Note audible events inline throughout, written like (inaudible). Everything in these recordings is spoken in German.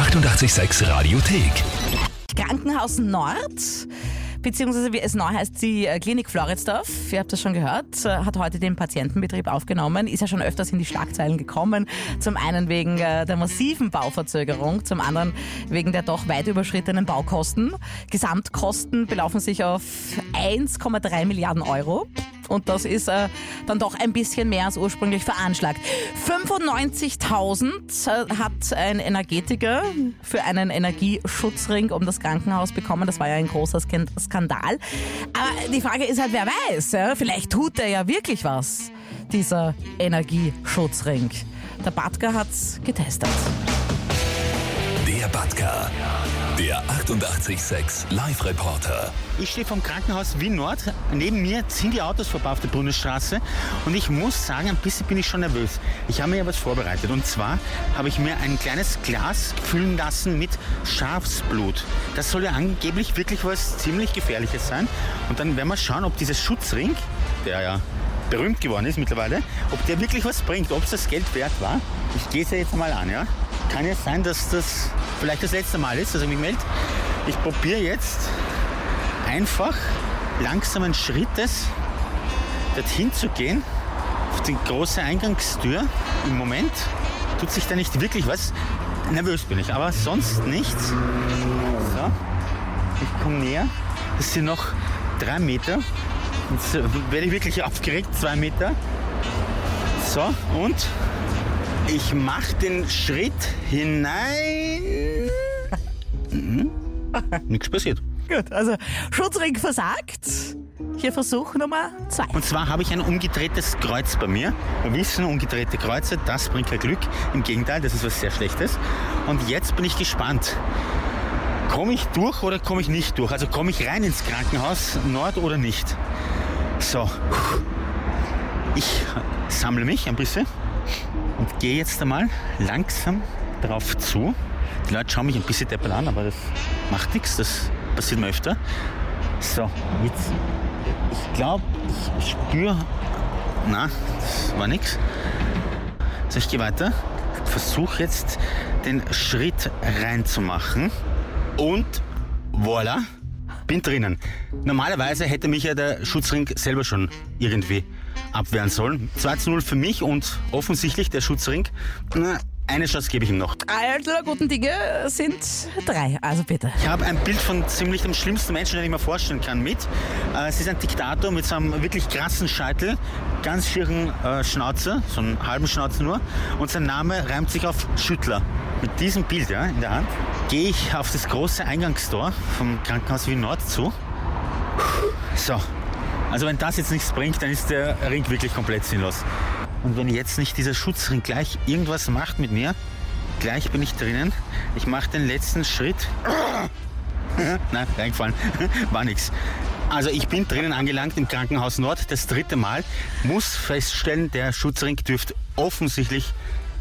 886 Radiothek. Krankenhaus Nord, beziehungsweise wie es neu heißt, die äh, Klinik Floridsdorf, ihr habt das schon gehört, äh, hat heute den Patientenbetrieb aufgenommen, ist ja schon öfters in die Schlagzeilen gekommen. Zum einen wegen äh, der massiven Bauverzögerung, zum anderen wegen der doch weit überschrittenen Baukosten. Gesamtkosten belaufen sich auf 1,3 Milliarden Euro. Und das ist äh, dann doch ein bisschen mehr als ursprünglich veranschlagt. 95.000 äh, hat ein Energetiker für einen Energieschutzring um das Krankenhaus bekommen. Das war ja ein großer Skan- Skandal. Aber die Frage ist halt, wer weiß, ja? vielleicht tut er ja wirklich was, dieser Energieschutzring. Der Batka hat's getestet. Batka. Der 886 Live-Reporter. Ich stehe vom Krankenhaus Wien Nord. Neben mir ziehen die Autos vorbei auf der Bundesstraße. Und ich muss sagen, ein bisschen bin ich schon nervös. Ich habe mir ja was vorbereitet. Und zwar habe ich mir ein kleines Glas füllen lassen mit Schafsblut. Das soll ja angeblich wirklich was ziemlich Gefährliches sein. Und dann werden wir schauen, ob dieser Schutzring, der ja berühmt geworden ist mittlerweile, ob der wirklich was bringt, ob es das Geld wert war. Ich gehe es ja jetzt mal an, ja. Kann ja sein, dass das vielleicht das letzte Mal ist, dass ich mich melde. Ich probiere jetzt einfach langsamen Schrittes dorthin zu gehen, auf die große Eingangstür. Im Moment tut sich da nicht wirklich was. Nervös bin ich, aber sonst nichts. So, ich komme näher. Das sind noch drei Meter. Jetzt äh, werde ich wirklich aufgeregt, zwei Meter. So, und ich mache den Schritt hinein. Mhm. Nichts passiert. Gut, also Schutzring versagt. Hier Versuch Nummer zwei. Und zwar habe ich ein umgedrehtes Kreuz bei mir. Wir wissen, umgedrehte Kreuze, das bringt kein Glück. Im Gegenteil, das ist was sehr Schlechtes. Und jetzt bin ich gespannt. Komme ich durch oder komme ich nicht durch? Also komme ich rein ins Krankenhaus Nord oder nicht? So. Ich sammle mich ein bisschen und gehe jetzt einmal langsam darauf zu. Die Leute schauen mich ein bisschen deppert an, aber das macht nichts. Das passiert mir öfter. So, jetzt. Ich glaube, ich spüre. Na, das war nichts. So, ich gehe weiter. Versuche jetzt den Schritt reinzumachen. Und voilà, bin drinnen. Normalerweise hätte mich ja der Schutzring selber schon irgendwie abwehren sollen. 2 zu 0 für mich und offensichtlich der Schutzring. Na, eine Chance gebe ich ihm noch. Aller guten Dinge sind drei, also bitte. Ich habe ein Bild von ziemlich dem schlimmsten Menschen, den ich mir vorstellen kann, mit. Äh, Es ist ein Diktator mit so einem wirklich krassen Scheitel, ganz schieren äh, Schnauzer, so einen halben Schnauzer nur. Und sein Name reimt sich auf Schüttler. Mit diesem Bild ja, in der Hand gehe ich auf das große Eingangstor vom Krankenhaus Wien Nord zu. So, also wenn das jetzt nichts bringt, dann ist der Ring wirklich komplett sinnlos. Und wenn jetzt nicht dieser Schutzring gleich irgendwas macht mit mir, gleich bin ich drinnen. Ich mache den letzten Schritt. Nein, reingefallen. (laughs) War nix. Also ich bin drinnen angelangt im Krankenhaus Nord, das dritte Mal. Muss feststellen, der Schutzring dürfte offensichtlich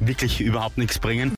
wirklich überhaupt nichts bringen.